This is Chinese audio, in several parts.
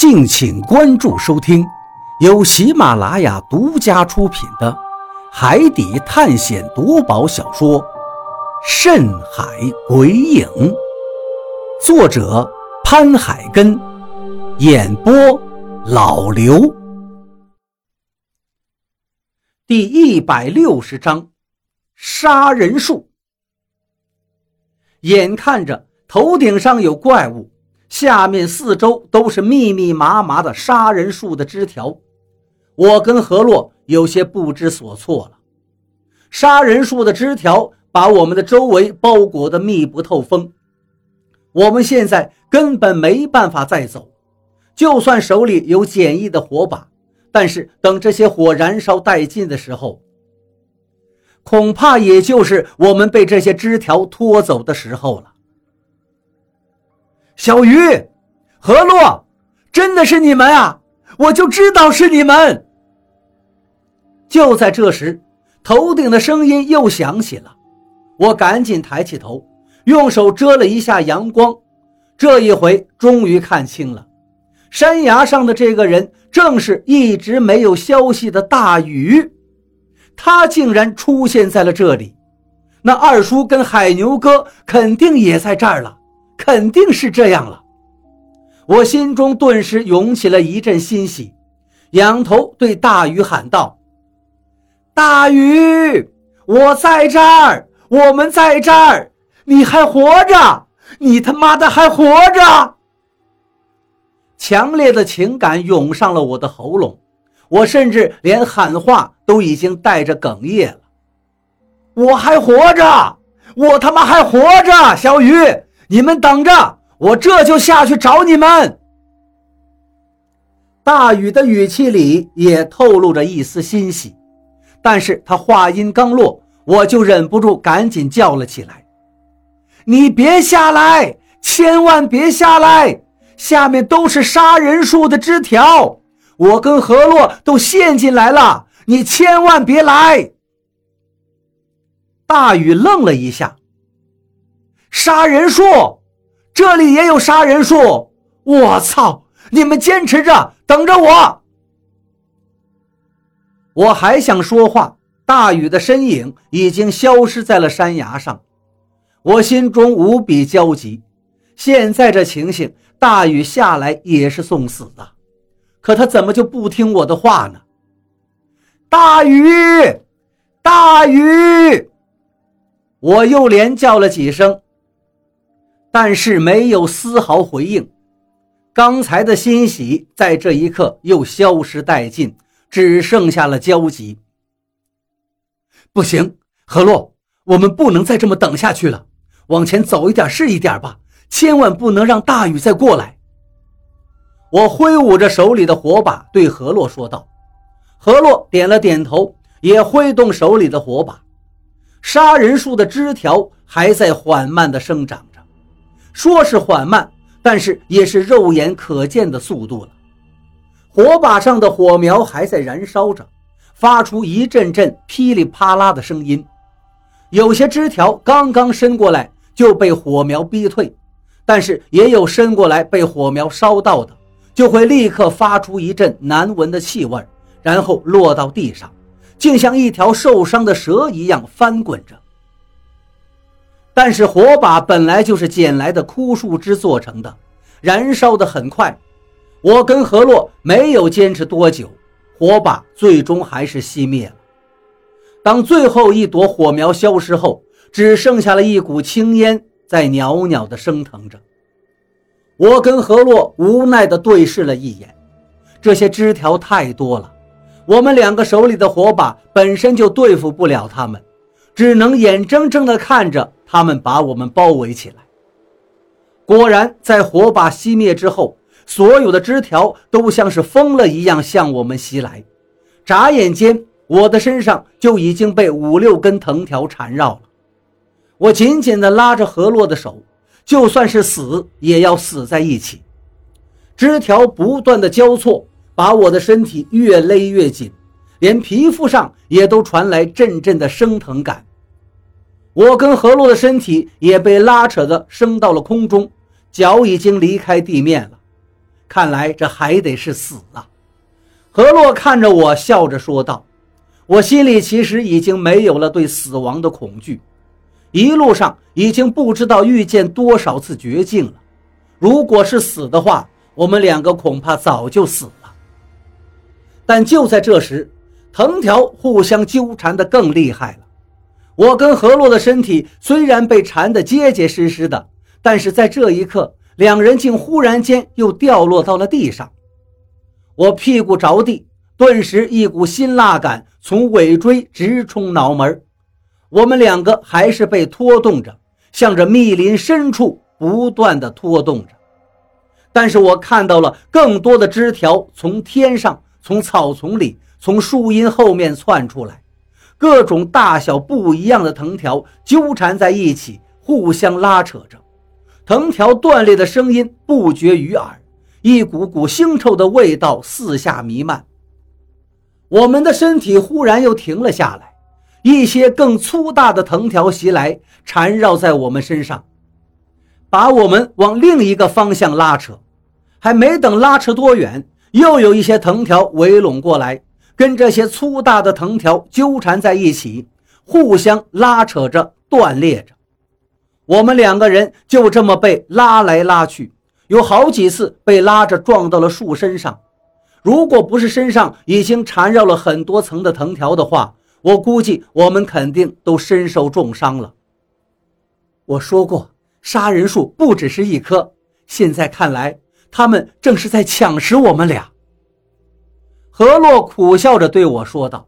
敬请关注收听，由喜马拉雅独家出品的《海底探险夺宝小说》《深海鬼影》，作者潘海根，演播老刘。第一百六十章，杀人术。眼看着头顶上有怪物。下面四周都是密密麻麻的杀人树的枝条，我跟何洛有些不知所措了。杀人树的枝条把我们的周围包裹得密不透风，我们现在根本没办法再走。就算手里有简易的火把，但是等这些火燃烧殆尽的时候，恐怕也就是我们被这些枝条拖走的时候了。小鱼，何洛，真的是你们啊！我就知道是你们。就在这时，头顶的声音又响起了。我赶紧抬起头，用手遮了一下阳光。这一回终于看清了，山崖上的这个人正是一直没有消息的大禹。他竟然出现在了这里，那二叔跟海牛哥肯定也在这儿了。肯定是这样了，我心中顿时涌起了一阵欣喜，仰头对大鱼喊道：“大鱼，我在这儿，我们在这儿，你还活着，你他妈的还活着！”强烈的情感涌上了我的喉咙，我甚至连喊话都已经带着哽咽了。我还活着，我他妈还活着，小鱼。你们等着，我这就下去找你们。大禹的语气里也透露着一丝欣喜，但是他话音刚落，我就忍不住赶紧叫了起来：“你别下来，千万别下来！下面都是杀人树的枝条，我跟何洛都陷进来了，你千万别来！”大禹愣了一下。杀人术，这里也有杀人术！我操！你们坚持着，等着我！我还想说话，大禹的身影已经消失在了山崖上。我心中无比焦急。现在这情形，大禹下来也是送死的，可他怎么就不听我的话呢？大禹，大禹！我又连叫了几声。但是没有丝毫回应，刚才的欣喜在这一刻又消失殆尽，只剩下了焦急。不行，何洛，我们不能再这么等下去了，往前走一点是一点吧，千万不能让大雨再过来。我挥舞着手里的火把对何洛说道。何洛点了点头，也挥动手里的火把。杀人树的枝条还在缓慢地生长。说是缓慢，但是也是肉眼可见的速度了。火把上的火苗还在燃烧着，发出一阵阵噼里啪啦的声音。有些枝条刚刚伸过来就被火苗逼退，但是也有伸过来被火苗烧到的，就会立刻发出一阵难闻的气味，然后落到地上，竟像一条受伤的蛇一样翻滚着。但是火把本来就是捡来的枯树枝做成的，燃烧的很快。我跟何洛没有坚持多久，火把最终还是熄灭了。当最后一朵火苗消失后，只剩下了一股青烟在袅袅地升腾着。我跟何洛无奈地对视了一眼，这些枝条太多了，我们两个手里的火把本身就对付不了他们，只能眼睁睁地看着。他们把我们包围起来。果然，在火把熄灭之后，所有的枝条都像是疯了一样向我们袭来。眨眼间，我的身上就已经被五六根藤条缠绕了。我紧紧地拉着何洛的手，就算是死，也要死在一起。枝条不断的交错，把我的身体越勒越紧，连皮肤上也都传来阵阵的生疼感。我跟何洛的身体也被拉扯的升到了空中，脚已经离开地面了。看来这还得是死啊！何洛看着我，笑着说道：“我心里其实已经没有了对死亡的恐惧，一路上已经不知道遇见多少次绝境了。如果是死的话，我们两个恐怕早就死了。”但就在这时，藤条互相纠缠得更厉害了。我跟何洛的身体虽然被缠得结结实实的，但是在这一刻，两人竟忽然间又掉落到了地上。我屁股着地，顿时一股辛辣感从尾椎直冲脑门。我们两个还是被拖动着，向着密林深处不断的拖动着。但是我看到了更多的枝条从天上、从草丛里、从树荫后面窜出来。各种大小不一样的藤条纠缠在一起，互相拉扯着，藤条断裂的声音不绝于耳，一股股腥臭的味道四下弥漫。我们的身体忽然又停了下来，一些更粗大的藤条袭来，缠绕在我们身上，把我们往另一个方向拉扯。还没等拉扯多远，又有一些藤条围拢过来。跟这些粗大的藤条纠缠在一起，互相拉扯着，断裂着。我们两个人就这么被拉来拉去，有好几次被拉着撞到了树身上。如果不是身上已经缠绕了很多层的藤条的话，我估计我们肯定都身受重伤了。我说过，杀人树不只是一棵，现在看来，他们正是在抢食我们俩。何洛苦笑着对我说道：“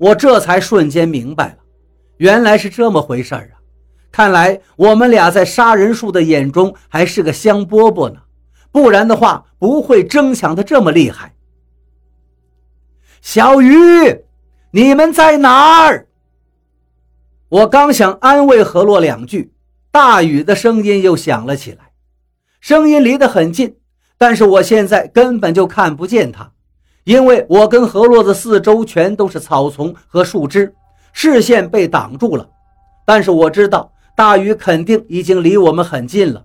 我这才瞬间明白了，原来是这么回事啊！看来我们俩在杀人树的眼中还是个香饽饽呢，不然的话不会争抢的这么厉害。”小鱼，你们在哪儿？我刚想安慰何洛两句，大雨的声音又响了起来，声音离得很近，但是我现在根本就看不见他。因为我跟河洛的四周全都是草丛和树枝，视线被挡住了。但是我知道大雨肯定已经离我们很近了。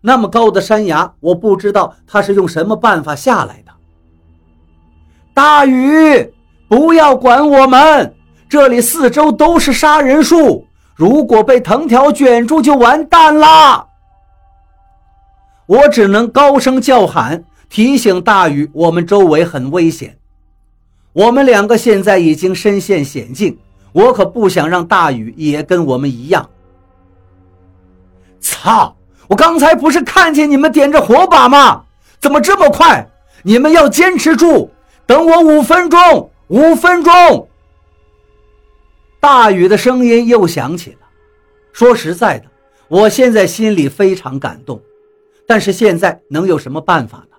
那么高的山崖，我不知道他是用什么办法下来的。大雨，不要管我们，这里四周都是杀人树，如果被藤条卷住，就完蛋啦。我只能高声叫喊。提醒大禹，我们周围很危险，我们两个现在已经身陷险境，我可不想让大禹也跟我们一样。操！我刚才不是看见你们点着火把吗？怎么这么快？你们要坚持住，等我五分钟，五分钟。大禹的声音又响起了。说实在的，我现在心里非常感动，但是现在能有什么办法呢？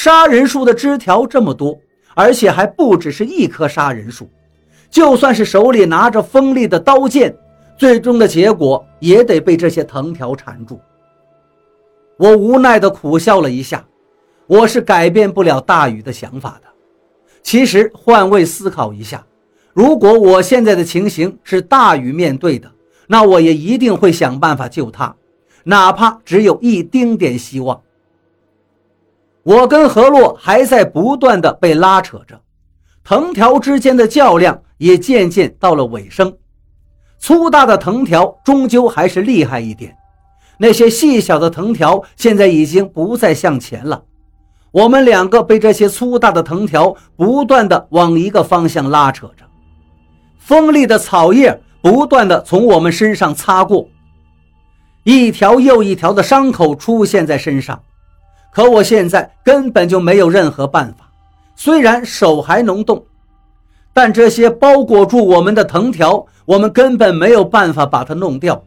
杀人树的枝条这么多，而且还不只是一棵杀人树。就算是手里拿着锋利的刀剑，最终的结果也得被这些藤条缠住。我无奈地苦笑了一下，我是改变不了大禹的想法的。其实换位思考一下，如果我现在的情形是大禹面对的，那我也一定会想办法救他，哪怕只有一丁点希望。我跟何洛还在不断的被拉扯着，藤条之间的较量也渐渐到了尾声。粗大的藤条终究还是厉害一点，那些细小的藤条现在已经不再向前了。我们两个被这些粗大的藤条不断的往一个方向拉扯着，锋利的草叶不断的从我们身上擦过，一条又一条的伤口出现在身上。可我现在根本就没有任何办法，虽然手还能动，但这些包裹住我们的藤条，我们根本没有办法把它弄掉。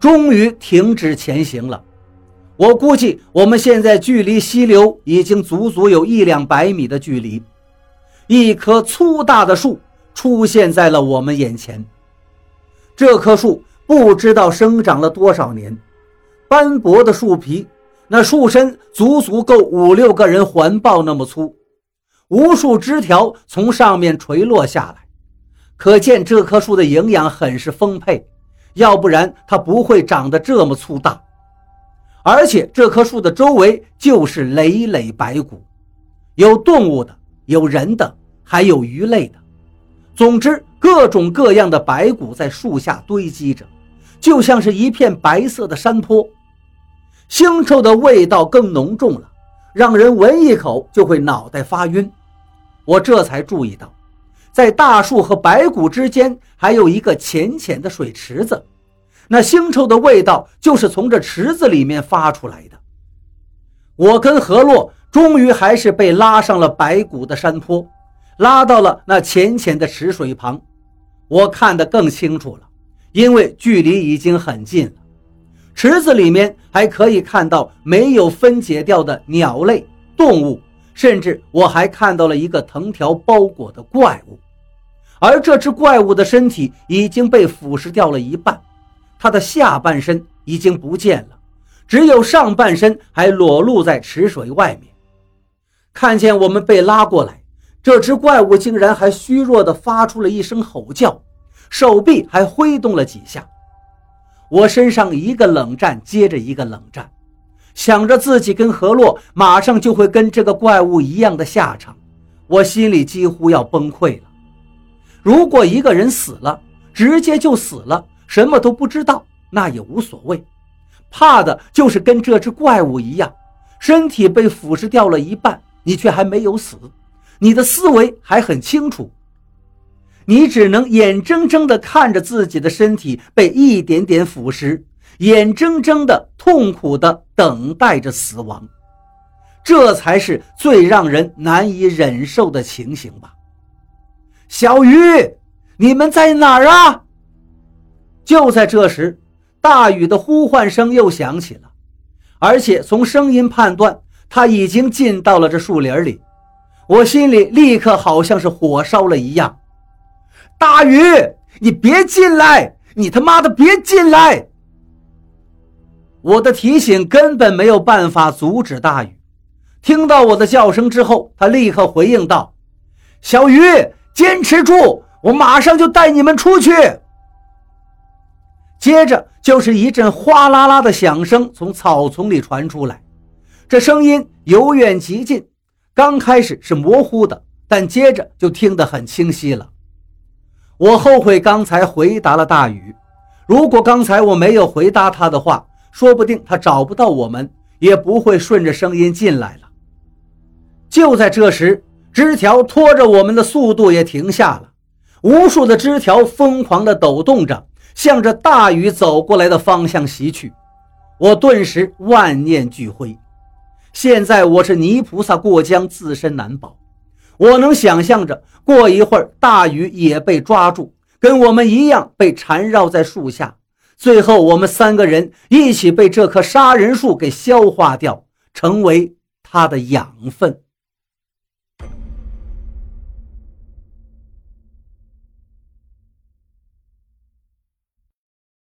终于停止前行了，我估计我们现在距离溪流已经足足有一两百米的距离。一棵粗大的树出现在了我们眼前，这棵树不知道生长了多少年，斑驳的树皮。那树身足足够五六个人环抱那么粗，无数枝条从上面垂落下来，可见这棵树的营养很是丰沛，要不然它不会长得这么粗大。而且这棵树的周围就是累累白骨，有动物的，有人的，还有鱼类的。总之，各种各样的白骨在树下堆积着，就像是一片白色的山坡。腥臭的味道更浓重了，让人闻一口就会脑袋发晕。我这才注意到，在大树和白骨之间还有一个浅浅的水池子，那腥臭的味道就是从这池子里面发出来的。我跟何洛终于还是被拉上了白骨的山坡，拉到了那浅浅的池水旁。我看得更清楚了，因为距离已经很近了。池子里面还可以看到没有分解掉的鸟类、动物，甚至我还看到了一个藤条包裹的怪物，而这只怪物的身体已经被腐蚀掉了一半，它的下半身已经不见了，只有上半身还裸露在池水外面。看见我们被拉过来，这只怪物竟然还虚弱地发出了一声吼叫，手臂还挥动了几下。我身上一个冷战接着一个冷战，想着自己跟何洛马上就会跟这个怪物一样的下场，我心里几乎要崩溃了。如果一个人死了，直接就死了，什么都不知道，那也无所谓。怕的就是跟这只怪物一样，身体被腐蚀掉了一半，你却还没有死，你的思维还很清楚。你只能眼睁睁地看着自己的身体被一点点腐蚀，眼睁睁地痛苦地等待着死亡，这才是最让人难以忍受的情形吧。小鱼，你们在哪儿啊？就在这时，大雨的呼唤声又响起了，而且从声音判断，他已经进到了这树林里。我心里立刻好像是火烧了一样。大鱼，你别进来！你他妈的别进来！我的提醒根本没有办法阻止大雨。听到我的叫声之后，他立刻回应道：“小鱼，坚持住，我马上就带你们出去。”接着就是一阵哗啦啦的响声从草丛里传出来，这声音由远及近，刚开始是模糊的，但接着就听得很清晰了。我后悔刚才回答了大禹。如果刚才我没有回答他的话，说不定他找不到我们，也不会顺着声音进来了。就在这时，枝条拖着我们的速度也停下了，无数的枝条疯狂地抖动着，向着大禹走过来的方向袭去。我顿时万念俱灰。现在我是泥菩萨过江，自身难保。我能想象着，过一会儿大雨也被抓住，跟我们一样被缠绕在树下，最后我们三个人一起被这棵杀人树给消化掉，成为它的养分。